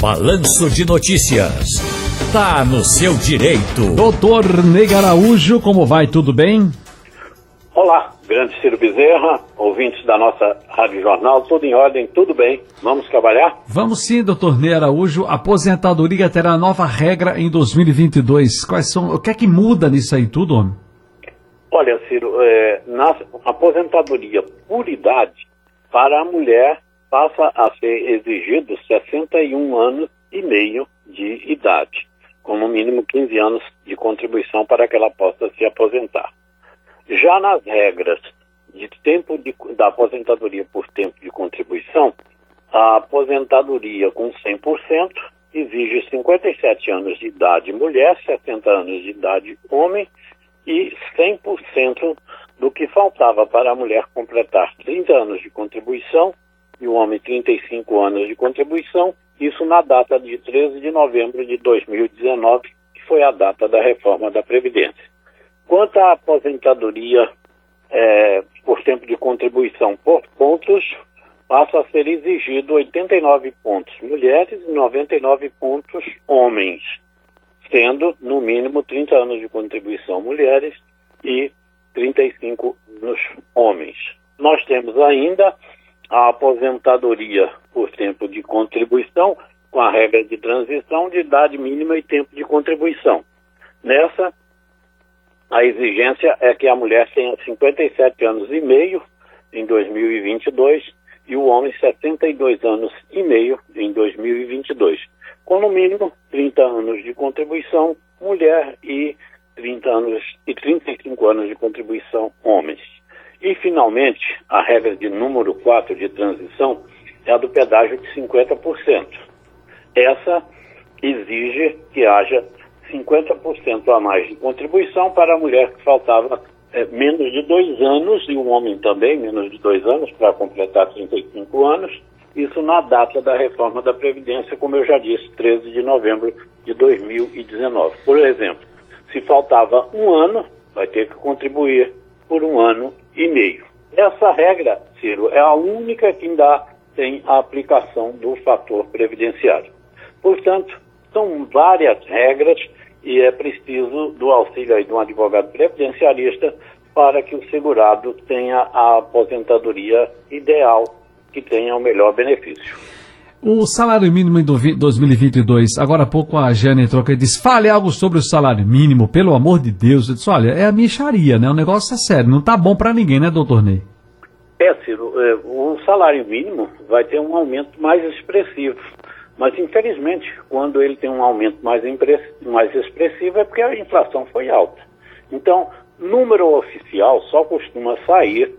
Balanço de Notícias. Tá no seu direito. Doutor Nega Araújo, como vai? Tudo bem? Olá, grande Ciro Bezerra, ouvintes da nossa Rádio Jornal, tudo em ordem, tudo bem. Vamos trabalhar? Vamos sim, doutor Ney Araújo. Aposentadoria terá nova regra em 2022. Quais são, o que é que muda nisso aí tudo, homem? Olha, Ciro, é, na aposentadoria por idade, para a mulher passa a ser exigido 61 anos e meio de idade, com no mínimo 15 anos de contribuição para que ela possa se aposentar. Já nas regras de tempo de, da aposentadoria por tempo de contribuição, a aposentadoria com 100% exige 57 anos de idade mulher, 60 anos de idade homem e 100% do que faltava para a mulher completar 30 anos de contribuição e o homem 35 anos de contribuição, isso na data de 13 de novembro de 2019, que foi a data da reforma da Previdência. Quanto à aposentadoria é, por tempo de contribuição por pontos, passa a ser exigido 89 pontos mulheres e 99 pontos homens, sendo no mínimo 30 anos de contribuição mulheres e 35 nos homens. Nós temos ainda a aposentadoria por tempo de contribuição, com a regra de transição de idade mínima e tempo de contribuição. Nessa, a exigência é que a mulher tenha 57 anos e meio em 2022 e o homem 72 anos e meio em 2022, com no mínimo 30 anos de contribuição mulher e 30 anos e 35 anos de contribuição homens. E, finalmente, a regra de número 4 de transição é a do pedágio de 50%. Essa exige que haja 50% a mais de contribuição para a mulher que faltava é, menos de dois anos, e o homem também, menos de dois anos, para completar 35 anos, isso na data da reforma da Previdência, como eu já disse, 13 de novembro de 2019. Por exemplo, se faltava um ano, vai ter que contribuir por um ano e meio. Essa regra, Ciro, é a única que ainda tem a aplicação do fator previdenciário. Portanto, são várias regras e é preciso do auxílio aí de um advogado previdenciarista para que o segurado tenha a aposentadoria ideal, que tenha o melhor benefício. O salário mínimo em 2022, agora há pouco a Jane entrou aqui e disse, fale algo sobre o salário mínimo, pelo amor de Deus. Eu disse, olha, é a micharia, né? O negócio é sério, não tá bom para ninguém, né, doutor Ney? É, Ciro, é, o salário mínimo vai ter um aumento mais expressivo. Mas, infelizmente, quando ele tem um aumento mais, mais expressivo é porque a inflação foi alta. Então, número oficial só costuma sair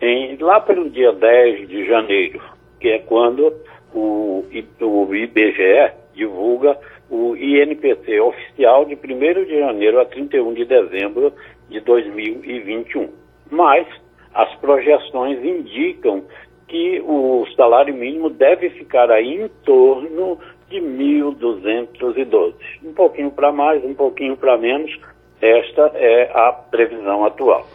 em, lá pelo dia 10 de janeiro, que é quando o, o IBGE divulga o INPC oficial de 1 de janeiro a 31 de dezembro de 2021. Mas as projeções indicam que o salário mínimo deve ficar aí em torno de 1.212. Um pouquinho para mais, um pouquinho para menos, esta é a previsão atual.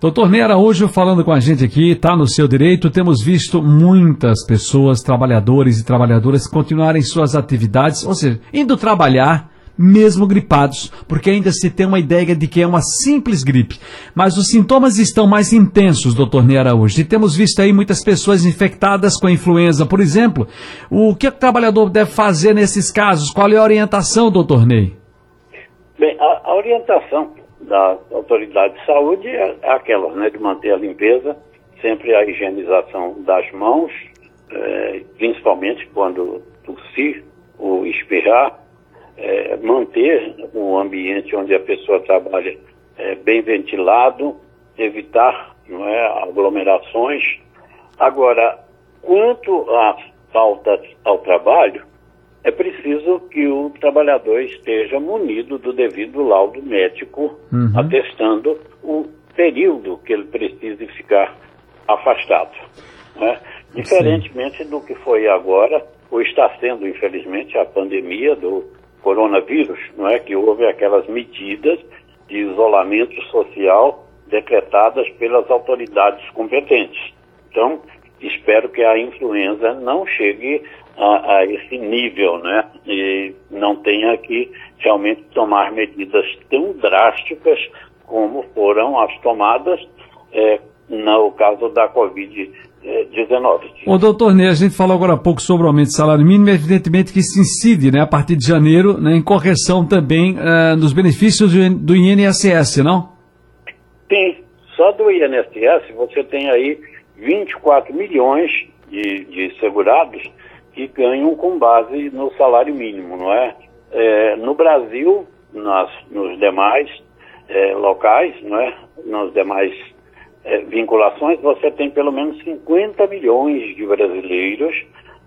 Doutor Ney Araújo falando com a gente aqui, está no seu direito. Temos visto muitas pessoas, trabalhadores e trabalhadoras, continuarem suas atividades, ou seja, indo trabalhar, mesmo gripados, porque ainda se tem uma ideia de que é uma simples gripe. Mas os sintomas estão mais intensos, doutor Ney Araújo. E temos visto aí muitas pessoas infectadas com a influenza, por exemplo. O que o trabalhador deve fazer nesses casos? Qual é a orientação, doutor Ney? Bem, a, a orientação da autoridade de saúde é aquela, né, de manter a limpeza, sempre a higienização das mãos, é, principalmente quando tossir ou espirrar, é, manter o ambiente onde a pessoa trabalha é, bem ventilado, evitar não é, aglomerações. Agora, quanto à falta ao trabalho, é preciso que o trabalhador esteja munido do devido laudo médico, uhum. atestando o período que ele precise ficar afastado. Né? Diferentemente do que foi agora, ou está sendo, infelizmente, a pandemia do coronavírus, não é? que houve aquelas medidas de isolamento social decretadas pelas autoridades competentes. Então, espero que a influenza não chegue a, a, esse nível, né? E não tenha que realmente tomar medidas tão drásticas como foram as tomadas é, no caso da Covid-19. O doutor Ney, a gente falou agora há pouco sobre o aumento do salário mínimo, evidentemente que isso incide, né, a partir de janeiro, né, em correção também uh, dos benefícios do INSS, não? Sim, só do INSS você tem aí 24 milhões de, de segurados que ganham com base no salário mínimo, não é? é no Brasil, nas, nos demais é, locais, não é? Nos demais é, vinculações, você tem pelo menos 50 milhões de brasileiros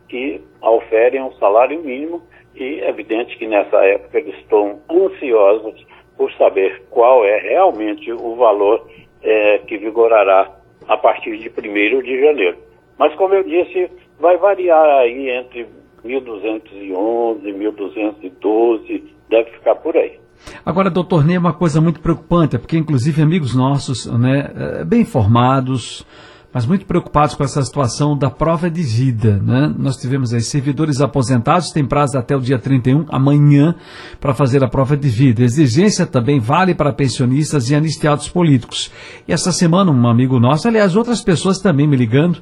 que oferem um salário mínimo e é evidente que nessa época eles estão ansiosos por saber qual é realmente o valor é, que vigorará a partir de 1 de janeiro. Mas, como eu disse, vai variar aí entre 1.211, 1.212, deve ficar por aí. Agora, doutor Ney, uma coisa muito preocupante, é porque inclusive amigos nossos, né, eh, bem informados, mas muito preocupados com essa situação da prova de vida. Né? Nós tivemos aí servidores aposentados, tem prazo até o dia 31, amanhã, para fazer a prova de vida. Exigência também vale para pensionistas e anistiados políticos. E essa semana, um amigo nosso, aliás, outras pessoas também me ligando,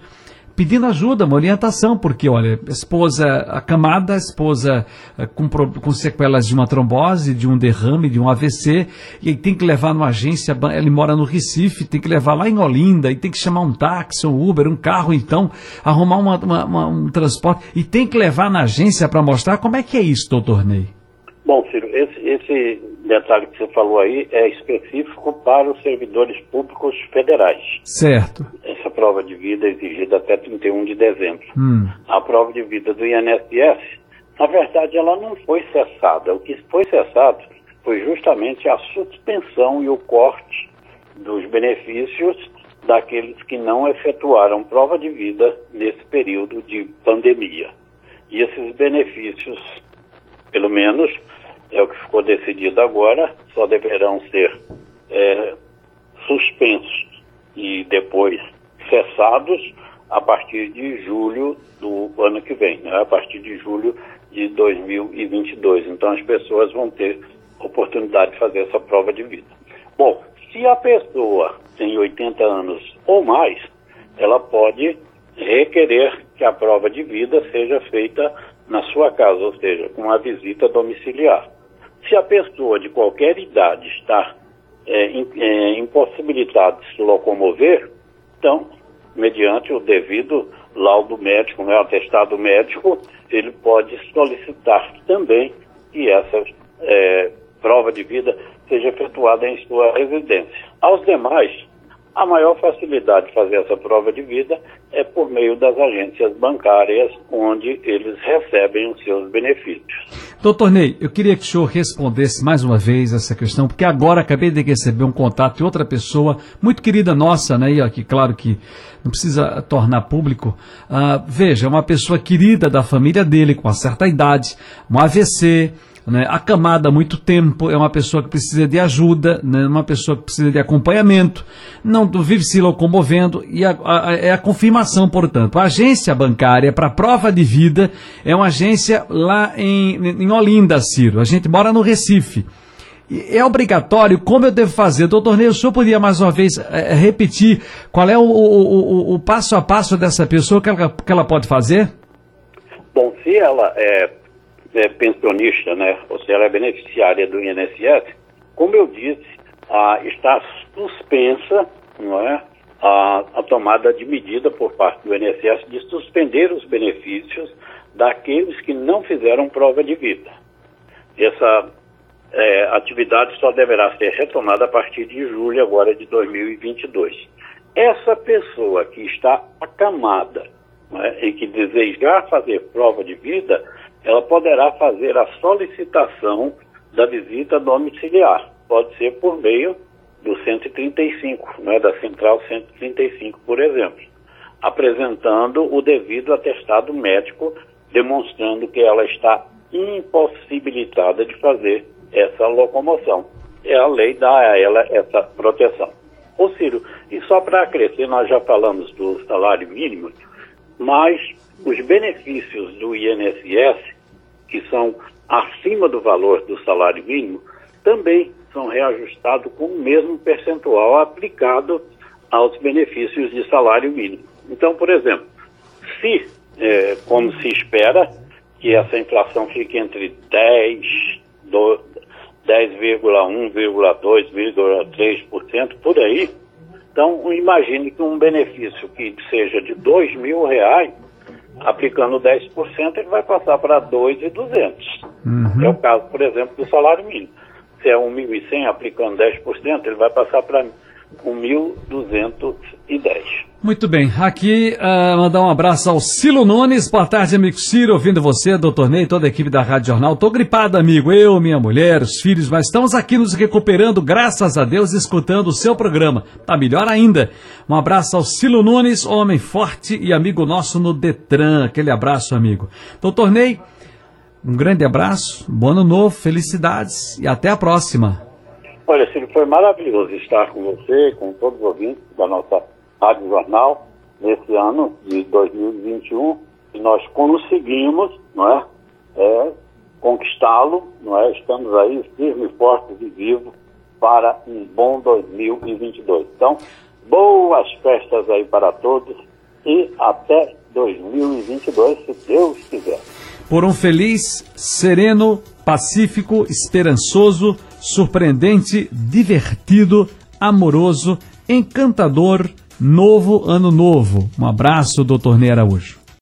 pedindo ajuda, uma orientação, porque, olha, esposa acamada, esposa eh, com, com sequelas de uma trombose, de um derrame, de um AVC, e tem que levar numa agência, ele mora no Recife, tem que levar lá em Olinda, e tem que chamar um táxi, um Uber, um carro, então, arrumar uma, uma, uma, um transporte, e tem que levar na agência para mostrar como é que é isso, doutor Ney. Bom, Ciro, esse, esse detalhe que você falou aí é específico para os servidores públicos federais. Certo. Essa prova de vida é exigida até 31 de dezembro. Hum. A prova de vida do INSS, na verdade, ela não foi cessada. O que foi cessado foi justamente a suspensão e o corte dos benefícios daqueles que não efetuaram prova de vida nesse período de pandemia. E esses benefícios, pelo menos, é o que ficou decidido agora, só deverão ser é, suspensos e depois cessados a partir de julho do ano que vem, né? a partir de julho de 2022. Então as pessoas vão ter oportunidade de fazer essa prova de vida. Bom, se a pessoa tem 80 anos ou mais, ela pode requerer que a prova de vida seja feita na sua casa, ou seja, com uma visita domiciliar. Se a pessoa de qualquer idade está é, é, impossibilitada de se locomover, então, mediante o devido laudo médico, né, atestado médico, ele pode solicitar também que essa é, prova de vida seja efetuada em sua residência. Aos demais, a maior facilidade de fazer essa prova de vida é por meio das agências bancárias, onde eles recebem os seus benefícios. Doutor Ney, eu queria que o senhor respondesse mais uma vez essa questão, porque agora acabei de receber um contato de outra pessoa, muito querida nossa, né? E aqui, claro que não precisa tornar público. Uh, veja, uma pessoa querida da família dele, com uma certa idade, um AVC, né, acamada há muito tempo, é uma pessoa que precisa de ajuda, né, uma pessoa que precisa de acompanhamento, não vive se locomovendo, e a, a, é a confirmação, portanto. A agência bancária para prova de vida é uma agência lá em, em Olinda, Ciro. A gente mora no Recife. É obrigatório? Como eu devo fazer? Doutor Ney, o senhor podia mais uma vez é, repetir qual é o, o, o, o, passo a passo dessa pessoa que ela, que ela pode fazer? Bom, se ela é é, pensionista, né, ou seja, ela é beneficiária do INSS, como eu disse, ah, está suspensa não é, a, a tomada de medida por parte do INSS de suspender os benefícios daqueles que não fizeram prova de vida. Essa é, atividade só deverá ser retomada a partir de julho agora de 2022. Essa pessoa que está acamada né, e que desejar fazer prova de vida, ela poderá fazer a solicitação da visita domiciliar. Pode ser por meio do 135, né, da Central 135, por exemplo, apresentando o devido atestado médico, demonstrando que ela está impossibilitada de fazer essa locomoção. É a lei dá a ela essa proteção. Ô Ciro, e só para acrescer, nós já falamos do salário mínimo, mas os benefícios do INSS, que são acima do valor do salário mínimo, também são reajustados com o mesmo percentual aplicado aos benefícios de salário mínimo. Então, por exemplo, se, é, como se espera, que essa inflação fique entre 10, 10,1,2,3% por aí, então imagine que um benefício que seja de dois mil reais, aplicando 10%, ele vai passar para 2,200. Uhum. É o caso, por exemplo, do salário mínimo. Se é 1.100 aplicando 10%, ele vai passar para 1.210. Muito bem, aqui uh, mandar um abraço ao Silo Nunes, boa tarde amigo Ciro, ouvindo você, doutor Ney, toda a equipe da Rádio Jornal, tô gripado amigo, eu, minha mulher, os filhos, mas estamos aqui nos recuperando, graças a Deus, escutando o seu programa, tá melhor ainda. Um abraço ao Silo Nunes, homem forte e amigo nosso no Detran, aquele abraço amigo. Doutor Ney, um grande abraço, bom ano novo, felicidades e até a próxima. Olha, Ciro, foi maravilhoso estar com você, com todos os ouvintes da nossa Rádio Jornal, nesse ano de 2021, e nós conseguimos, não é, é conquistá-lo, não é? Estamos aí firmes, fortes e vivos para um bom 2022. Então, boas festas aí para todos e até 2022, se Deus quiser. Por um feliz, sereno, pacífico, esperançoso, surpreendente, divertido, amoroso, encantador, novo ano novo. Um abraço, doutor Ney Araújo.